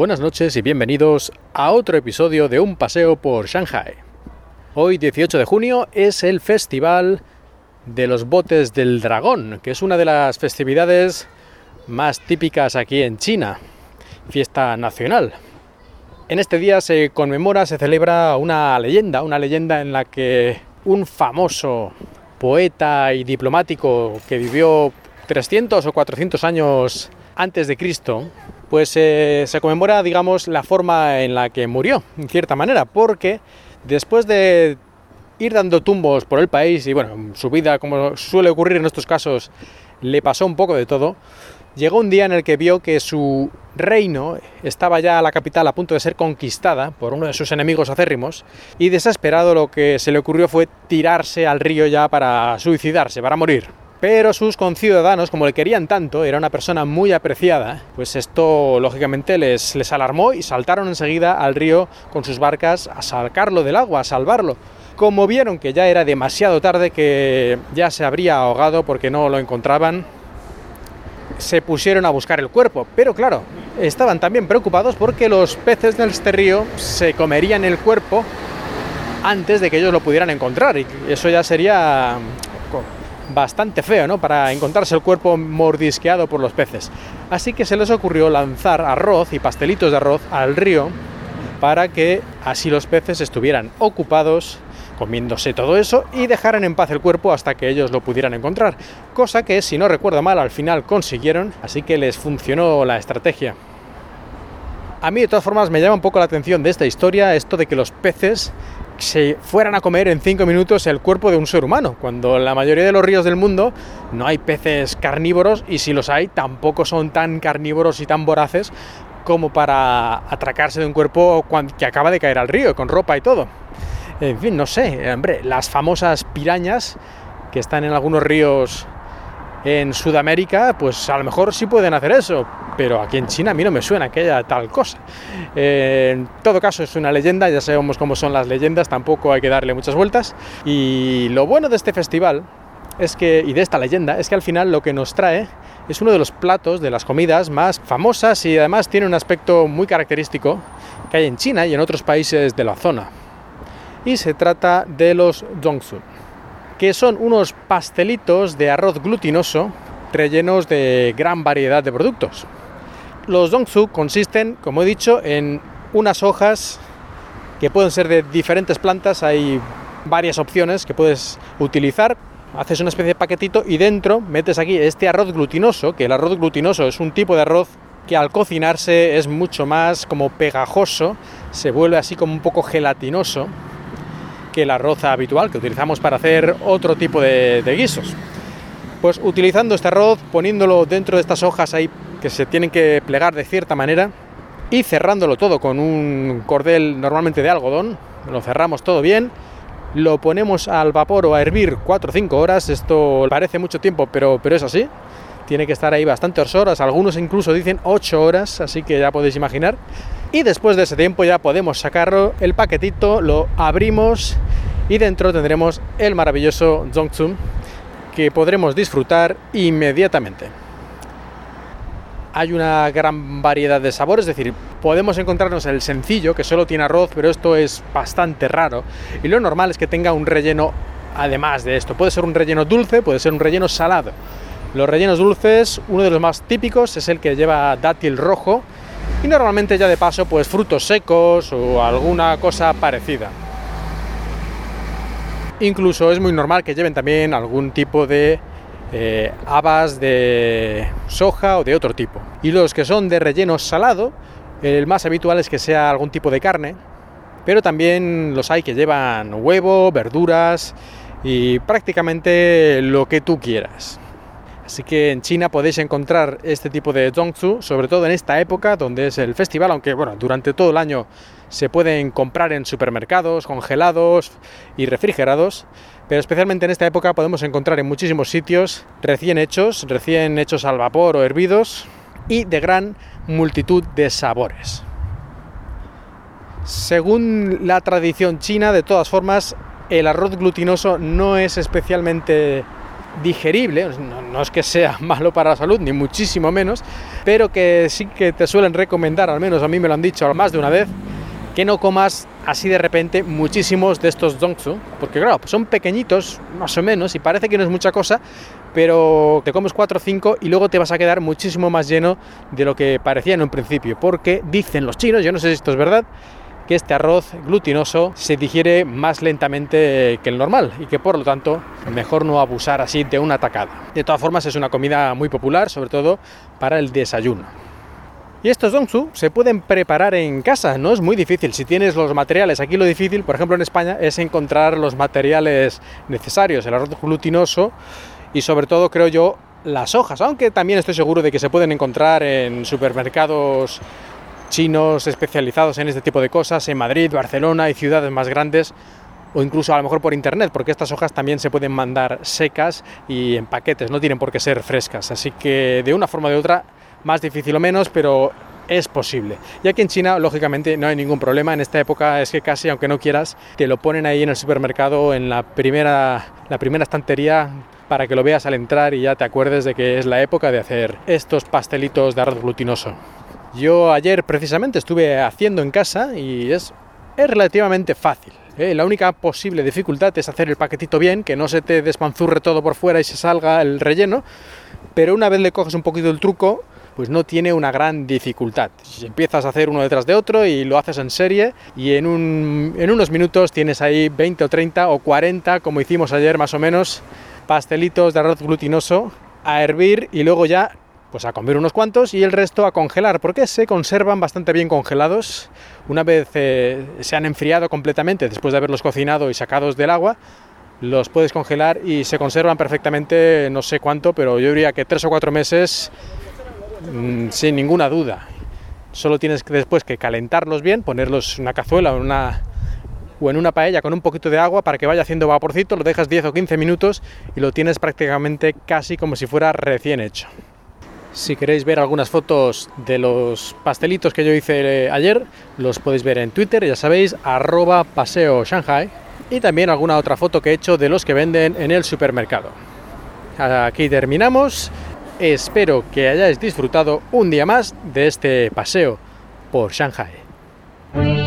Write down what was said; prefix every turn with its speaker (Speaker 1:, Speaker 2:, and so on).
Speaker 1: buenas noches y bienvenidos a otro episodio de Un paseo por Shanghai. Hoy 18 de junio es el Festival de los Botes del Dragón, que es una de las festividades más típicas aquí en China, fiesta nacional. En este día se conmemora, se celebra una leyenda, una leyenda en la que un famoso poeta y diplomático que vivió 300 o 400 años antes de Cristo, pues eh, se conmemora, digamos, la forma en la que murió, en cierta manera, porque después de ir dando tumbos por el país y bueno, su vida, como suele ocurrir en estos casos, le pasó un poco de todo, llegó un día en el que vio que su reino estaba ya la capital a punto de ser conquistada por uno de sus enemigos acérrimos y desesperado lo que se le ocurrió fue tirarse al río ya para suicidarse, para morir. Pero sus conciudadanos, como le querían tanto, era una persona muy apreciada, pues esto lógicamente les, les alarmó y saltaron enseguida al río con sus barcas a sacarlo del agua, a salvarlo. Como vieron que ya era demasiado tarde, que ya se habría ahogado porque no lo encontraban, se pusieron a buscar el cuerpo. Pero claro, estaban también preocupados porque los peces de este río se comerían el cuerpo antes de que ellos lo pudieran encontrar. Y eso ya sería bastante feo, ¿no? Para encontrarse el cuerpo mordisqueado por los peces. Así que se les ocurrió lanzar arroz y pastelitos de arroz al río para que así los peces estuvieran ocupados comiéndose todo eso y dejaran en paz el cuerpo hasta que ellos lo pudieran encontrar. Cosa que, si no recuerdo mal, al final consiguieron, así que les funcionó la estrategia. A mí de todas formas me llama un poco la atención de esta historia esto de que los peces se fueran a comer en 5 minutos el cuerpo de un ser humano, cuando la mayoría de los ríos del mundo no hay peces carnívoros y si los hay tampoco son tan carnívoros y tan voraces como para atracarse de un cuerpo que acaba de caer al río, con ropa y todo. En fin, no sé, hombre, las famosas pirañas que están en algunos ríos en Sudamérica, pues a lo mejor sí pueden hacer eso, pero aquí en China a mí no me suena que haya tal cosa. Eh, en todo caso es una leyenda, ya sabemos cómo son las leyendas, tampoco hay que darle muchas vueltas. Y lo bueno de este festival es que, y de esta leyenda, es que al final lo que nos trae es uno de los platos de las comidas más famosas y además tiene un aspecto muy característico que hay en China y en otros países de la zona y se trata de los zongsu, que son unos pastelitos de arroz glutinoso rellenos de gran variedad de productos. Los zongsu consisten, como he dicho, en unas hojas que pueden ser de diferentes plantas, hay varias opciones que puedes utilizar. Haces una especie de paquetito y dentro metes aquí este arroz glutinoso, que el arroz glutinoso es un tipo de arroz que al cocinarse es mucho más como pegajoso, se vuelve así como un poco gelatinoso que el arroz habitual que utilizamos para hacer otro tipo de, guisos. Pues utilizando este arroz, poniéndolo dentro de estas hojas ahí que se tienen que plegar de cierta manera y cerrándolo todo con un cordel normalmente de algodón, lo cerramos todo bien, lo ponemos al vapor o a hervir 4 o 5 horas, esto parece mucho tiempo, pero, pero es así, tiene que estar ahí bastantes horas, algunos incluso dicen 8 horas, así que ya podéis imaginar. Y después de ese tiempo ya podemos sacarlo, el paquetito, lo abrimos y dentro tendremos el maravilloso Zongzum que podremos disfrutar inmediatamente. Hay una gran variedad de sabores, es decir, podemos encontrarnos el sencillo que solo tiene arroz, pero esto es bastante raro. Y lo normal es que tenga un relleno además de esto. Puede ser un relleno dulce, puede ser un relleno salado. Los rellenos dulces, uno de los más típicos es el que lleva dátil rojo y normalmente ya de paso pues frutos secos o alguna cosa parecida. Incluso es muy normal que lleven también algún tipo de eh, habas de soja o de otro tipo. Y los que son de relleno salado, el más habitual es que sea algún tipo de carne, pero también los hay que llevan huevo, verduras y prácticamente lo que tú quieras. Así que en China podéis encontrar este tipo de zongzu, sobre todo en esta época donde es el festival, aunque bueno, durante todo el año se pueden comprar en supermercados, congelados y refrigerados, pero especialmente en esta época podemos encontrar en muchísimos sitios recién hechos, recién hechos al vapor o hervidos y de gran multitud de sabores. Según la tradición china, de todas formas, el arroz glutinoso no es especialmente digerible, no, es que sea malo para la salud, ni muchísimo menos, pero que sí que te suelen recomendar, al menos a mí me lo han dicho más de una vez, que no comas así de repente muchísimos de estos dongsu, porque claro, son pequeñitos, más o menos, y parece que no es mucha cosa, pero te comes 4 o 5 y luego te vas a quedar muchísimo más lleno de lo que parecía en un principio, porque dicen los chinos, yo no sé si esto es verdad, que este arroz glutinoso se digiere más lentamente que el normal y que por lo tanto mejor no abusar así de una tacada. De todas formas es una comida muy popular, sobre todo para el desayuno. Y estos dongsu se pueden preparar en casa, no es muy difícil. Si tienes los materiales, aquí lo difícil, por ejemplo en España, es encontrar los materiales necesarios, el arroz glutinoso y sobre todo creo yo las hojas, aunque también estoy seguro de que se pueden encontrar en supermercados chinos especializados en este tipo de cosas en Madrid, Barcelona y ciudades más grandes o incluso a lo mejor por internet, porque estas hojas también se pueden mandar secas y en paquetes, no tienen por qué ser frescas. Así que de una forma o de otra, más difícil o menos, pero es posible. Y aquí en China, lógicamente, no hay ningún problema. En esta época es que casi, aunque no quieras, te lo ponen ahí en el supermercado, en la primera, la primera estantería, para que lo veas al entrar y ya te acuerdes de que es la época de hacer estos pastelitos de arroz glutinoso. Yo ayer precisamente estuve haciendo en casa y es, es relativamente fácil. ¿eh? La única posible dificultad es hacer el paquetito bien, que no se te despanzurre todo por fuera y se salga el relleno, pero una vez le coges un poquito el truco, pues no tiene una gran dificultad. Si empiezas a hacer uno detrás de otro y lo haces en serie y en, un, en unos minutos tienes ahí 20 o 30 o 40, como hicimos ayer más o menos, pastelitos de arroz glutinoso a hervir y luego ya pues a comer unos cuantos y el resto a congelar, porque se conservan bastante bien congelados. Una vez eh, se han enfriado completamente después de haberlos cocinado y sacados del agua, los puedes congelar y se conservan perfectamente, no sé cuánto, pero yo diría que tres o cuatro meses mm, sin ninguna duda. Solo tienes que después que calentarlos bien, ponerlos en una cazuela o en una, o en una paella con un poquito de agua para que vaya haciendo vaporcito, lo dejas 10 o 15 minutos y lo tienes prácticamente casi como si fuera recién hecho. Si queréis ver algunas fotos de los pastelitos que yo hice eh, ayer, los podéis ver en Twitter, ya sabéis, arroba paseo Shanghai, y también alguna otra foto que he hecho de los que venden en el supermercado. Aquí terminamos. Espero que hayáis disfrutado un día más de este paseo por Shanghai.